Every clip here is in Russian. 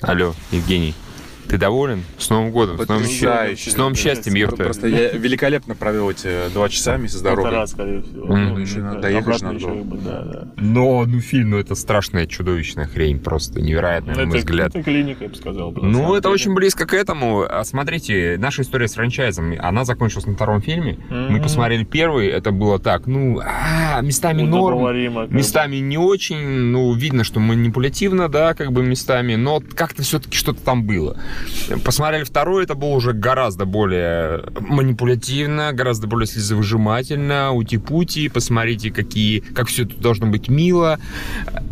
Алло, Евгений. Ты доволен? С Новым годом, с новым, Потрясающе. с новым счастьем, ёпта. Просто я великолепно провел эти два часа вместе с дорогой. Полтора, скорее всего. Мгм. Ну, Еще надо да, доехать надо было. да, да. Но, ну, фильм, ну, это страшная, чудовищная хрень, просто невероятная, на Это, мой взгляд. это клиника, я бы сказал. Ну, это деле. очень близко к этому. А Смотрите, наша история с франчайзом, она закончилась на втором фильме. Мы Мгм. посмотрели первый, это было так, ну, а, местами норм, местами не очень, ну, видно, что манипулятивно, да, как бы местами, но как-то все-таки что-то там было. Посмотрели второй, это было уже гораздо более манипулятивно, гораздо более слезовыжимательно, ути-пути, посмотрите, какие, как все тут должно быть мило.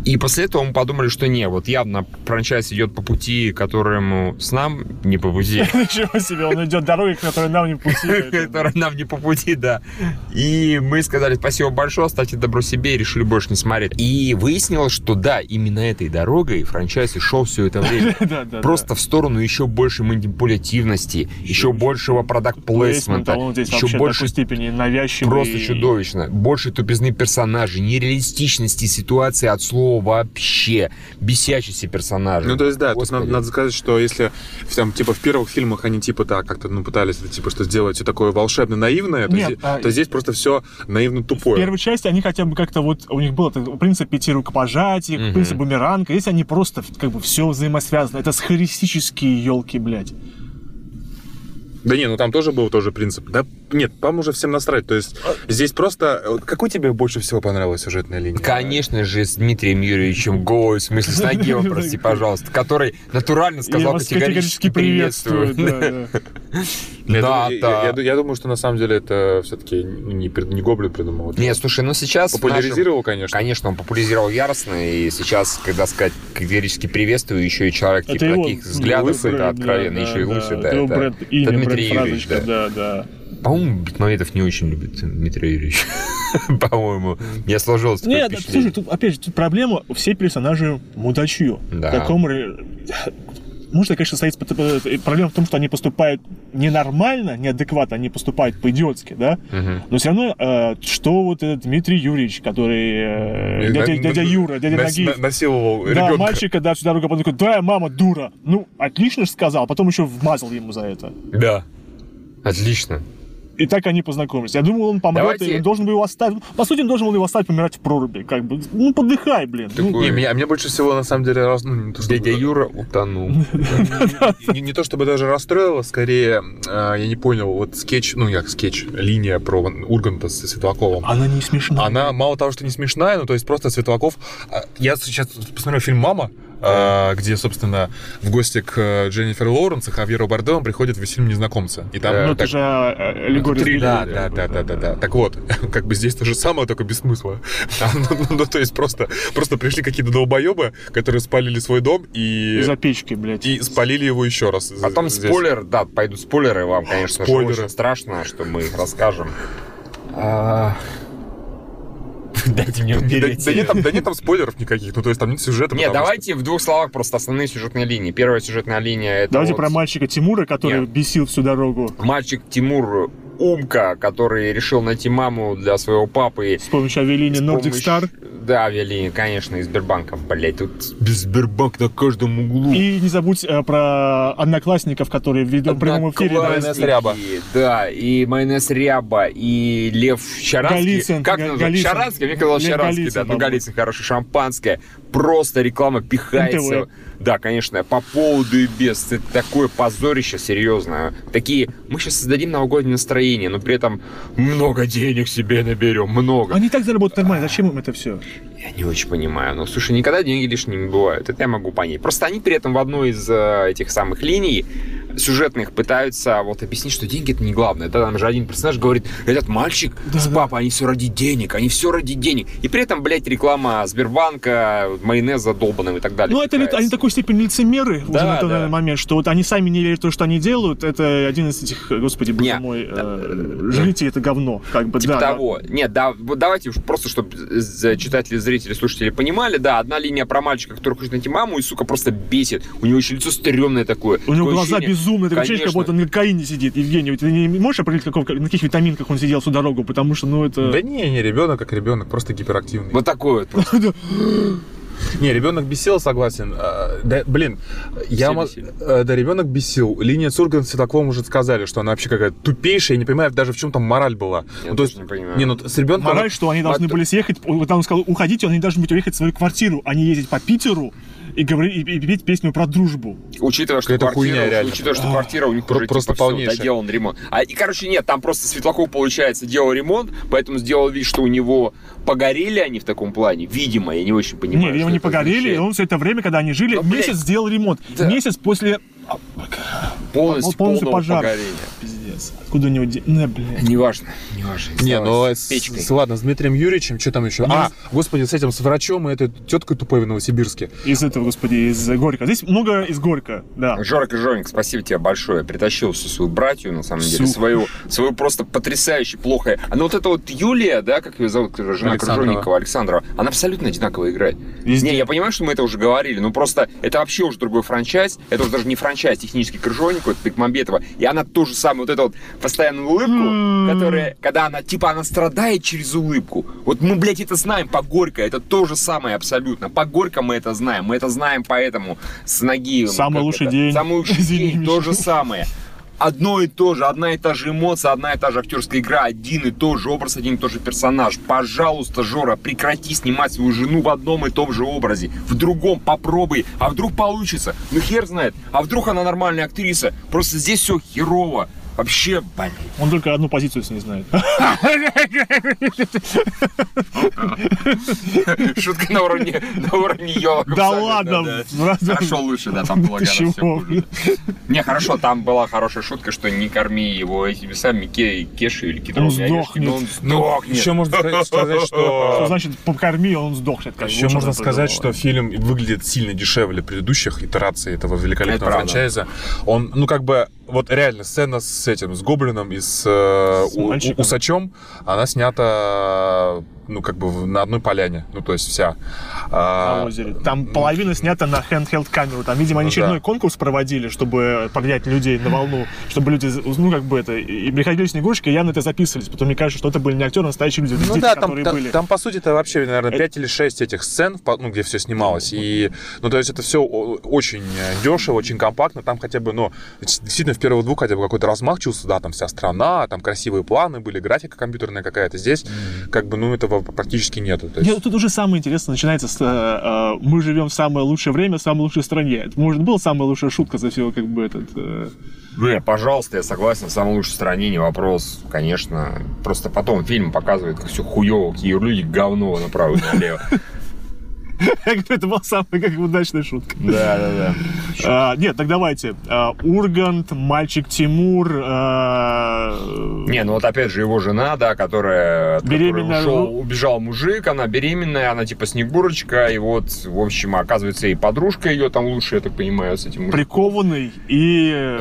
И после этого мы подумали, что не, вот явно франчайз идет по пути, которому с нам не по пути. Ничего себе, он идет дорогой, которая нам не по пути. Которая нам не по пути, да. И мы сказали спасибо большое, оставьте добро себе и решили больше не смотреть. И выяснилось, что да, именно этой дорогой франчайз и шел все это время. Просто в сторону еще большей манипулятивности, еще большего продакт плейсмента, он здесь еще в больше степени навязчивый. Просто чудовищно. Больше тупизны персонажей, нереалистичности ситуации от слова вообще. Бесячести персонажей. Ну, то есть, да, тут надо, надо сказать, что если там, типа, в первых фильмах они, типа, так, как-то, ну, пытались, типа, что сделать все такое волшебно-наивное, то, Нет, зи- а- то здесь просто все В наивно-тупое. первой части они хотя бы как-то вот, у них был этот принцип пяти рукопожатий, Мгм. принцип бумеранга. Здесь они просто как бы все взаимосвязано. Это схолистические елки, блядь. Да не, ну там тоже был тоже принцип. Да нет, по-моему, уже всем насрать. То есть здесь просто... Какой тебе больше всего понравилась сюжетная линия? Конечно же, с Дмитрием Юрьевичем Гоой, в смысле с Нагиевым, прости, пожалуйста, который натурально Я сказал вас категорически приветствую. да, да. Я, Да, думаю, я- да. я- я- я думаю, что на самом деле это все-таки не, не Гоблин придумал. Нет, слушай, ну сейчас... Популяризировал, конечно. Конечно, он популяризировал яростно, и сейчас, когда сказать категорически приветствую, еще и человек Это типа его таких взглядов, Лысый, это да, откровенно, да, еще и да. Лысый, да, Это это- бренд, это имя, Дмитрий Юрьевич, да. да, да. По-моему, Бекмамбетов не очень любит Дмитрия Юрьевича. По-моему. Не сложилось такое Нет, слушай, тут, опять же, тут проблема, все персонажи мудачье. Да. В это, конечно, стоит э, проблема в том, что они поступают ненормально, неадекватно, они поступают по-идиотски, да? Мгм. Но все равно, э, что вот этот Дмитрий Юрьевич, который... э, дядя, на- дядя Юра, дядя нас- Нагиев. на- насиловал Да, ребенка. мальчика, да, всю дорогу потом такой, да, мама дура. Ну, отлично же сказал, а потом еще вмазал ему за это. Да. Отлично. И так они познакомились. Я думал, он помрет, Давайте- и он должен был его оставить. По сути, он должен был его оставить помирать в проруби. Как бы, ну, подыхай, блин. Ну, Такой- Не, меня, меня больше всего, на самом деле, раз, ну, не, то, чтобы, Дядя Юра утонул. не, то чтобы даже расстроило, скорее, э, я не понял, вот скетч, ну, как скетч, линия про Урганта с Светлаковым. Она не смешная. Она мало того, что не смешная, ну, то есть просто Светлаков... а, Я сейчас посмотрел фильм «Мама», а, где, собственно, в гости к э, Дженнифер Лоуренс и Хавьеру Бардему приходит в фильм «Незнакомцы». И там... Ну, э, это так- же э, аллегория да, да, да, да, да, да. Так вот, как бы здесь то же самое, только без смысла. А, Ну, ну, ну, то есть просто, просто пришли какие-то долбоебы, которые спалили свой дом и, Из-за печки, блядь. и спалили его еще раз. Потом здесь. спойлер, да, пойдут спойлеры вам, конечно Спойлеры. очень страшно, что мы их расскажем. Дайте мне Да, умереть. да нет там, да нет там спойлеров никаких, ну то есть там нет сюжета. Не, потому давайте в двух словах просто основные сюжетные линии. Первая сюжетная линия это Давайте вот про мальчика Тимура, который Нет. бесил всю дорогу мальчик Тимур Умка, который решил найти маму для своего папы. с помощью авиалинии с Nordic помощью- Star. Да, авиалинии, конечно, из Сбербанка, блять, тут без Сбербанк на каждом углу. И не забудь э, про одноклассников, которые в видео- прямом эфире. да, Майонез ряба. Да, и майонез ряба, и Лев Щаранский. Голицын, Как называется? Голицын. Щаранский? Мне казалось Лев Щаранский, Голицын, да. Ну. Голицын хороший, шампанское. Просто реклама пихается. НТВ. Да, конечно, по поводу и без. Это такое позорище серьезное. Такие, мы сейчас создадим новогоднее настроение, но при этом много денег себе наберем, много. Они так заработают нормально. Зачем им это все? Я не очень понимаю. Ну, слушай, никогда деньги лишними не бывают. Это я могу понять. Просто они при этом в одной из э, этих самых линий сюжетных пытаются вот объяснить, что деньги это не главное. Да, там же один персонаж говорит, этот мальчик с папой, они все ради денег, они все ради денег. И при этом, блядь, реклама Сбербанка, майонеза долбаным и так далее. Ну, это ли- они такой степени лицемеры уже Да, на тот да. момент, что вот они сами не верят в то, что они делают. Это один из этих, господи, боже Не, мой, да, э, жрите это говно. Как бы, Типа да, да. того. Нет, да, давайте уж просто, чтобы читатели, зрители, слушатели понимали, да, одна линия про мальчика, который хочет найти маму, и, сука, просто бесит. У него еще лицо стрёмное такое. У него Такое глаза ощущение- безумные, ты ощущение, как Конечно. будто он на кокаине сидит. Евгений, ты не можешь определить, каков- на каких витаминках он сидел всю дорогу, потому что, ну, это... Да не, не ребенок, как ребенок, просто гиперактивный. Вот такой вот. просто. Не, ребенок бесил, согласен. А, Да, блин, я Все мо- бесили. э, да, ребенок бесил. Линия с Ургант Светлаковым уже сказали, что она вообще какая-то тупейшая, я не понимаю даже в чем там мораль была. Я Ну, то есть, не понимаю. Не, ну с ребенком. Мораль, что они должны Вот- были съехать, вот там он сказал, уходите, они должны были уехать в свою квартиру, а не ездить по Питеру и, говорить, и, и петь песню про дружбу. Учитывая, что Какая-то квартира, хуйня, реально. учитывая, что квартира у них Про- уже просто типа, полнейшая. доделан ремонт. А, и, короче, нет, там просто Светлаков, получается, делал ремонт, поэтому сделал вид, что у него погорели они в таком плане. Видимо, я не очень понимаю. Не, что его не это погорели, и он все это время, когда они жили, Ну, блядь. месяц сделал ремонт. Да. Месяц после полностью, полностью полного пожар. погорения. Пиздец. Откуда у него... де- Ну, блядь. Неважно, неважно. Не, ну с, печкой. с- ладно, с Дмитрием Юрьевичем, что там еще? А, господи, с этим, с врачом и этой теткой тупой в Новосибирске. Из этого, господи, из Горько. Здесь много из Горько, да. Жорик и Жоник, спасибо тебе большое. Притащил всю свою братью, на самом деле, свою, свою просто потрясающе плохое. А ну вот эта вот Юлия, да, как ее зовут, жена Александрова. Александрова, она абсолютно одинаково играет. Везде. Не, я понимаю, что мы это уже говорили, но просто это вообще уже другой франчайз, это уже даже не франчайз, технический Крыжовникова, это Бекмамбетова, и она то же самое, вот эту вот постоянную улыбку, которая, когда она, типа, она страдает через улыбку. Вот мы, блядь, это знаем по Горько, это то же самое абсолютно. По Горько мы это знаем, мы это знаем поэтому с Нагиевым. Самый как лучший это? день. Самый лучший день, то же самое. Одно и то же, одна и та же эмоция, одна и та же актерская игра, один и тот же образ, один и тот же персонаж. Пожалуйста, Жора, прекрати снимать свою жену в одном и том же образе. В другом попробуй, а вдруг получится. Ну хер знает, а вдруг она нормальная актриса. Просто здесь все херово. Вообще, блин. Он только одну позицию с ней знает. Шутка на уровне, на уровне елок. Да ладно. Хорошо лучше, да, там было гораздо хуже. Не, хорошо, там была хорошая шутка, что не корми его этими самыми ке, кеши или кедровыми сдохнет. он сдохнет. Еще можно сказать, Что что... значит, покорми, он сдохнет. Еще можно сказать, что фильм выглядит сильно дешевле предыдущих итераций этого Это великолепного франчайза. Он, ну, как бы, вот реально сцена с этим, с Гоблином и с, э, С у-. Усачом, она снята, ну, как бы на одной поляне, ну, то есть вся. на А, озере. Там половина снята на handheld камеру. Там, видимо, они Ну очередной да. конкурс проводили, чтобы поднять людей на волну, чтобы люди, ну, как бы это, и приходили снегурочки, и явно это записывались. Потом мне кажется, что это были не актеры, а настоящие люди, Ну дети, да, там, которые там, были. там, по сути, это вообще, наверное, Это- 5 или 6 этих сцен, ну, где все снималось. И, ну, то есть это все очень э, дешево, очень компактно. Там хотя бы, ну, действительно, в первых двух хотя бы какой-то размах чувствовался, да, там вся страна, там красивые планы были, графика компьютерная какая-то. Здесь, как бы, ну, этого практически нету. То есть- Нет, тут уже самое интересное начинается с э, э, «Мы живем в самое лучшее время, в самой лучшей стране». Это, может, была самая лучшая шутка за все, как бы, этот... э, Не, пожалуйста, я согласен, в самой лучшей стране, не вопрос, конечно. Просто потом фильм показывает, как все хуево, какие люди говно направо и налево. Это была самая, как удачная шутка. Да, да, да. А, нет, так давайте. А, Ургант, мальчик Тимур. а, Не, ну вот опять же его жена, да, которая... Беременная, ушел, ну. убежал мужик, она беременная, она типа Снегурочка, и вот, в общем, оказывается, и подружка ее там лучше, я так понимаю, с этим мужиком. прикованный и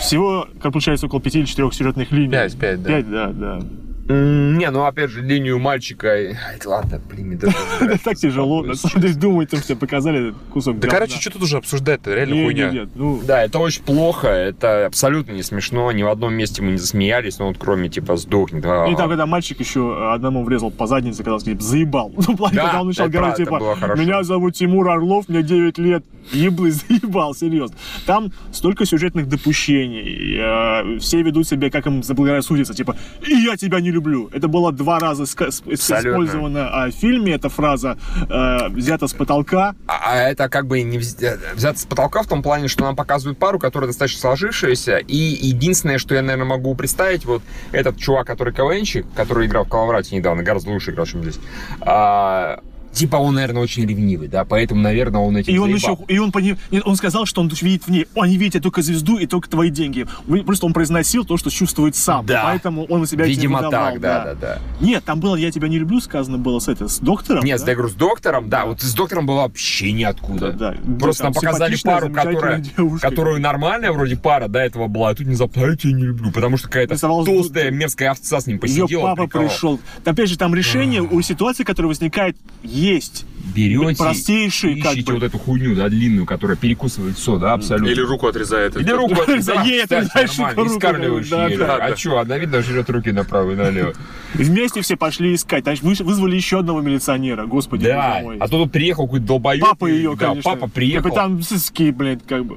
всего, как получается, около пяти или четырех сюжетных линий. Пять, пять, да. Пять, да, да. Не, ну опять же, линию мальчика... Ай, ладно, блин, Это так тяжело. На самом деле, что тебе показали этот кусок Да, короче, что тут уже обсуждать-то? Реально хуйня. ну, Да, это очень плохо, это абсолютно не смешно, ни в одном месте мы не засмеялись, ну вот кроме типа сдохнет. а, И там, когда мальчик еще одному врезал по заднице, когда он типа, заебал. Ну, плане, Да, когда он начал говорить, типа, меня зовут Тимур Орлов, мне 9 лет. Еблы, заебал, серьезно. Там столько сюжетных допущений. э, Все ведут себя, как им заблагорассудится. Типа, и я тебя не люблю. Это было два раза использовано а, в фильме. Эта фраза э, взята с потолка. А а это как бы не вз- взято с потолка в том плане, что нам показывают пару, которая достаточно сложившаяся. И единственное, что я, наверное, могу представить, вот этот чувак, который КВНчик, который играл в Калаврате недавно, гораздо лучше играл, чем здесь. а, типа он, наверное, очень ревнивый, да, поэтому, наверное, он этим И он заебал. еще, и он, пони- и он сказал, что он видит в ней, они видят только звезду и только твои деньги. Просто он произносил то, что чувствует сам. Да. Поэтому он себя этим Видимо, так, да, да, да. Нет, там было «Я тебя не люблю» сказано было с, это, с доктором. Нет, да? я говорю, с доктором, да, вот с доктором было вообще ниоткуда. Да, да. Просто Там нам показали пару, которая, девушка. которую нормальная вроде пара до этого была, а тут внезапно, а я тебя не люблю, потому что какая-то Рисовалась толстая мерзкая овца с ним Ее посидела. папа прикололась. пришел. Опять же, там решение у ситуации, которая возникает, есть берете, простейшие, как ищите бы. вот эту хуйню, да, длинную, которая перекусывает все, да, абсолютно. Или руку отрезает. Или руку За ей отрезаешь руку. А что, она, видно, жрет руки направо и налево. Вместе все пошли искать. Значит, вы- вызвали еще одного милиционера, господи Да, а то тут приехал какой-то долбоеб. Папа ее, да, конечно. папа приехал. Капитан Сыски, блядь, как бы.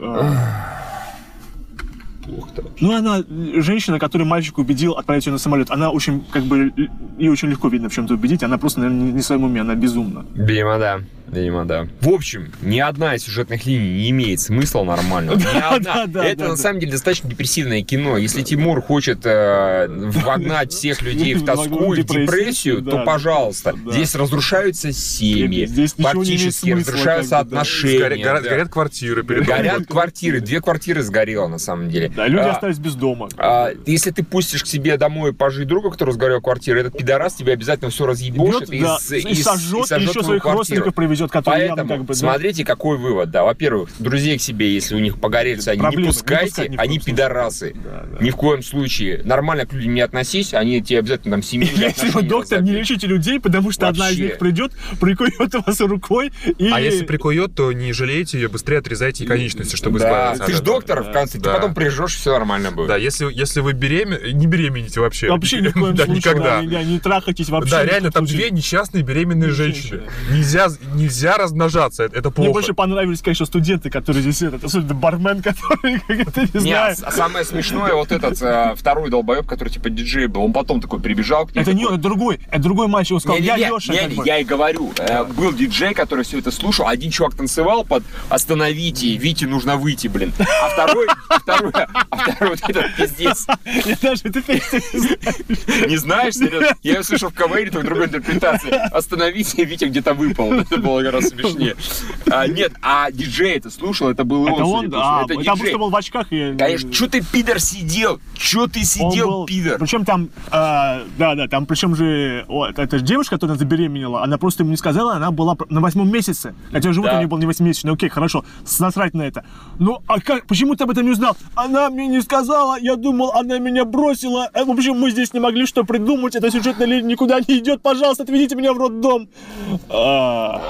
Плохо-то. Ну, она, женщина, которую мальчик убедил отправить ее на самолет, она очень, как бы, и очень легко видно в чем-то убедить. Она просто, наверное, не в своем уме, она безумна. Видимо, да. Видимо, да. В общем, ни одна из сюжетных линий не имеет смысла нормального. Ни одна. Это на самом деле достаточно депрессивное кино. Если Тимур хочет э, вогнать всех людей в тоску и в депрессию, то пожалуйста. Здесь разрушаются семьи, фактически смысла, разрушаются отношения. Горят, квартиры. Горят квартиры. Две квартиры сгорело на самом деле. Да, люди А, остались без дома. а, если ты пустишь к себе домой пожить друга, который сгорел квартиру, этот пидорас тебе обязательно все разъебошит и, сожжет, еще своих родственников привезет, которые Поэтому явно как бы... да. смотрите, какой вывод. Да, во-первых, друзей к себе, если у них погорельцы, они Проблемы, не не пускайте, пускать коем они пидорасы. Да, да. Ни в коем случае. Нормально к людям не относись, они тебе обязательно там семью. Если вы, доктор, не лечите людей, потому что одна из них придет, прикует вас рукой и... А если прикует, то не жалейте ее, быстрее отрезайте конечности, чтобы Да, избавиться ты же доктор в конце, ты Да. потом прижжешь, все нормально будет. Да, если, если вы беременны, не беременните вообще. Вообще ни в коем Да, случае, никогда. да, не, не трахайтесь вообще. Да, реально, там случае. две несчастные беременные женщины. Нельзя, нельзя размножаться, это, это Мне плохо. больше понравились, конечно, студенты, которые здесь этот, особенно бармен, который, как это, не Не, знаю. а самое смешное, вот этот э, второй долбоеб, который типа диджей был, он потом такой прибежал к ней. Это не такой, он, это другой, это другой мальчик, он сказал, я Леша, я и говорю. Э, Был диджей, который все это слушал. Один чувак танцевал под «Остановите, Вите нужно выйти, блин». А второй, второй, а второй вот этот пиздец. Я даже эту песню не знаешь, серьезно? Я ее слышал в КВН, только в другой интерпретации. «Остановите, Витя где-то выпал». Это было гораздо смешнее. А, нет, а диджей это слушал, это был Это он. он, да, это Это потому что был в очках. и- Конечно, что ты, пидор, сидел? Че ты сидел, был- пидор? Причем там, а, да, да, там причем же, о, это, это же девушка, которая забеременела, она просто ему не сказала, она была на восьмом месяце. Хотя живот Да. у нее был не восьмимесячный, окей, хорошо, насрать на это. Ну, а как, почему ты об этом не узнал? Она мне не сказала, я думал, она меня бросила. Э, В общем, мы здесь не могли что придумать, эта сюжетная линия никуда не идет, пожалуйста, отведите меня в роддом. А,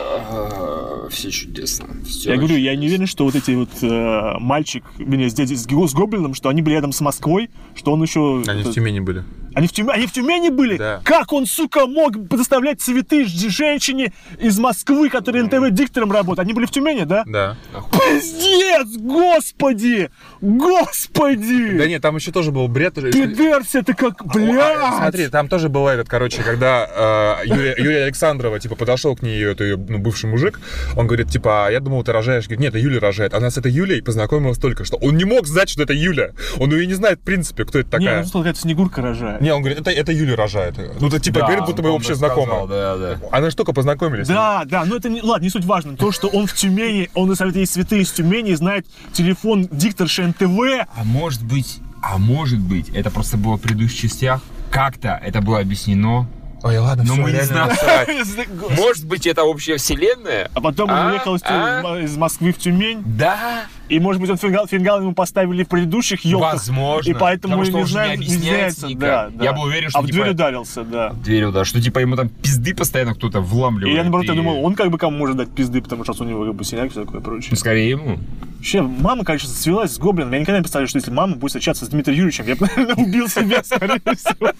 Все чудесно. Всё я говорю, я не чудесно. уверен, что вот эти вот э, мальчик, меня с дядей, с, с Гоблином, что они были рядом с Москвой, что он еще... Они в Тюмени были. Они в, Тюме- они в Тюмени были? Да. Как он, сука, мог доставлять цветы женщине из Москвы, которая НТВ диктором работает? Они были в Тюмени, да? Да. Пиздец, господи! Господи! Да нет, там еще тоже был бред. Пидерс, это как, А, блядь! Смотри, там тоже был этот, короче, когда э, Александрова, типа, подошел к ней, это ее ну, бывший мужик, он говорит, типа, «А я думал, ты рожаешь. Говорит, нет, это Юля рожает. Она с этой Юлей познакомилась только что. Он не мог знать, что это Юля. Он ее не знает, в принципе, кто это Не, такая. он сказал, какая-то Снегурка рожает. Не, он говорит, это, это Юля рожает. Ну, это типа, Да, говорит, будто бы вообще знакома. Да, да. Она же только познакомились. Да, да, но это не, ладно, не суть важно. То, что он в Тюмени, он доставляет ей цветы из Тюмени, знает телефон дикторши НТВ. А может быть, а может быть, это просто было в предыдущих частях, как-то это было объяснено. Ой, ладно, Но всё, мы не реально знаем. Может быть, это общая вселенная? А потом он А? уехал из, Тю- А? из Москвы в Тюмень. Да, И, может быть, он фингал, фингал ему поставили в предыдущих елках. возможно. И поэтому Потому мы что не он же знаем, не не объясняется никак. да, да. Я был уверен, что А в типа- дверь ударился, да. Дверью, да, что типа ему там пизды постоянно кто-то И вламливает. я, наоборот, я и- думал, он как бы кому может дать пизды, потому что у него как бы синяк и все такое Ну, прочее. скорее ему. Вообще, мама, конечно, свелась с гоблином. Я никогда не представлял, что если мама будет встречаться с Дмитрием Юрьевичем, я бы, наверное, убил себя, скорее всего.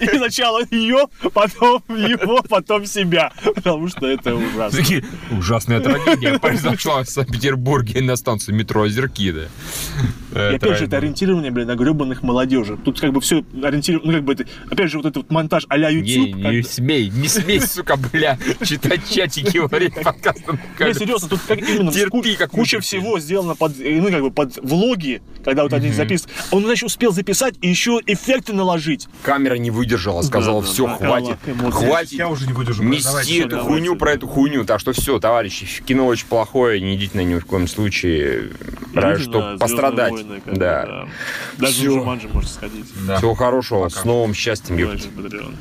И сначала ее, потом его, потом себя. Потому что это ужасно. Такие, ужасная трагедия произошла в Санкт-Петербурге на станции метро Озеркида. И опять же, это ориентирование, блин, на гребаных молодежи. Тут как бы все ориентировано, ну как бы это, опять же, вот этот вот монтаж а-ля Не, YouTube. не бы. смей, не смей, сука, бля, читать чатики во время подкаста. Не, серьезно, тут как именно Терпи, как куча всего сделано под, э, ну, как бы под влоги, когда вот они записывают. Он, значит, успел записать и еще эффекты наложить. Камера не выдержала, Да, да, все, да, хватит, эмоции. хватит. Я уже не выдержу. Нести Давайте, эту давайте. хуйню про эту хуйню. Так что все, товарищи, кино очень плохое, не идите на него ни в коем случае. Разве Идите что на «Звездные пострадать. войны», как бы, да. Даже Джуманджи можете сходить. Да. Всего хорошего, с новым счастьем, Патреон.